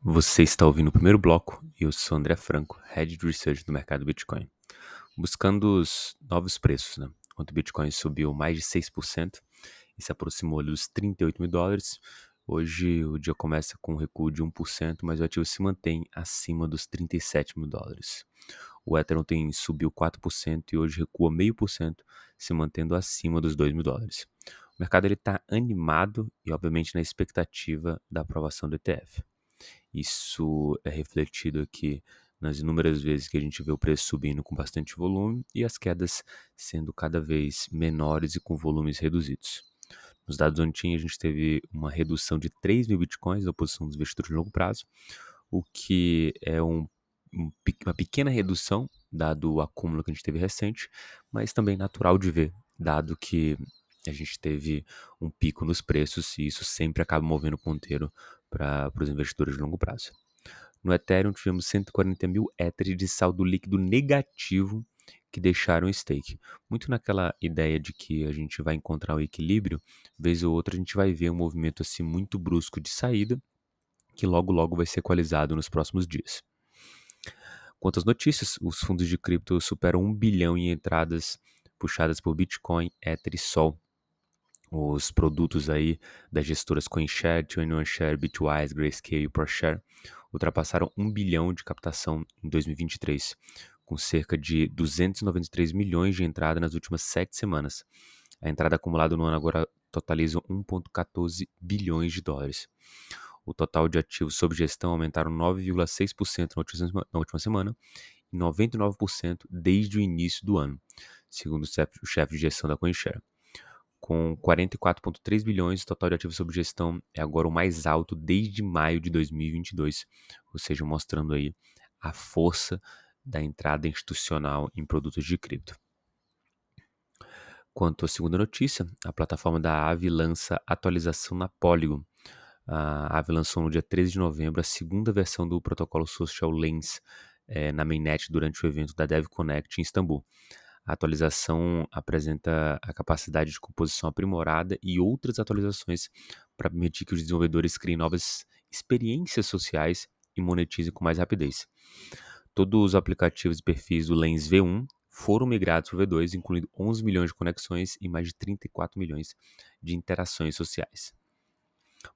Você está ouvindo o primeiro bloco e eu sou André Franco, Head de Research do mercado Bitcoin. Buscando os novos preços, né? O Bitcoin subiu mais de 6% e se aproximou dos 38 mil dólares. Hoje o dia começa com um recuo de 1%, mas o ativo se mantém acima dos 37 mil dólares. O Ether ontem subiu 4% e hoje recua 0,5%, se mantendo acima dos 2 mil dólares. O mercado está animado e, obviamente, na expectativa da aprovação do ETF. Isso é refletido aqui nas inúmeras vezes que a gente vê o preço subindo com bastante volume e as quedas sendo cada vez menores e com volumes reduzidos. Nos dados on-chain, a gente teve uma redução de 3 mil bitcoins da posição dos investidores de longo prazo, o que é um, um, uma pequena redução, dado o acúmulo que a gente teve recente, mas também natural de ver, dado que a gente teve um pico nos preços e isso sempre acaba movendo o ponteiro para os investidores de longo prazo. No Ethereum, tivemos 140 mil Ether de saldo líquido negativo que deixaram stake. Muito naquela ideia de que a gente vai encontrar o equilíbrio, vez ou outra a gente vai ver um movimento assim muito brusco de saída, que logo logo vai ser equalizado nos próximos dias. Quanto às notícias, os fundos de cripto superam um bilhão em entradas puxadas por Bitcoin, Ether e Sol os produtos aí das gestoras CoinShare, 21Share, Bitwise, Grayscale e ProShare ultrapassaram 1 bilhão de captação em 2023, com cerca de 293 milhões de entrada nas últimas sete semanas. A entrada acumulada no ano agora totaliza 1,14 bilhões de dólares. O total de ativos sob gestão aumentaram 9,6% na última semana e 99% desde o início do ano, segundo o chefe de gestão da CoinShare com 44,3 bilhões, o total de ativos sob gestão é agora o mais alto desde maio de 2022, ou seja, mostrando aí a força da entrada institucional em produtos de cripto. Quanto à segunda notícia, a plataforma da Aave lança atualização na Polygon. A Aave lançou no dia 13 de novembro a segunda versão do protocolo Social Lens é, na mainnet durante o evento da DevConnect em Istambul. A atualização apresenta a capacidade de composição aprimorada e outras atualizações para permitir que os desenvolvedores criem novas experiências sociais e monetizem com mais rapidez. Todos os aplicativos e perfis do Lens V1 foram migrados para o V2, incluindo 11 milhões de conexões e mais de 34 milhões de interações sociais.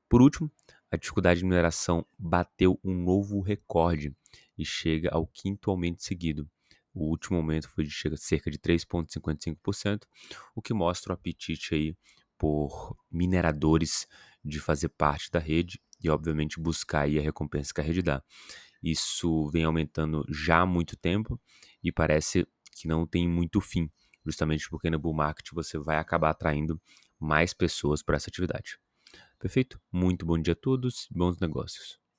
Por último, a dificuldade de mineração bateu um novo recorde e chega ao quinto aumento seguido. O último aumento foi de cerca de 3,55%, o que mostra o apetite aí por mineradores de fazer parte da rede e, obviamente, buscar aí a recompensa que a rede dá. Isso vem aumentando já há muito tempo e parece que não tem muito fim, justamente porque no bull market você vai acabar atraindo mais pessoas para essa atividade. Perfeito? Muito bom dia a todos, bons negócios.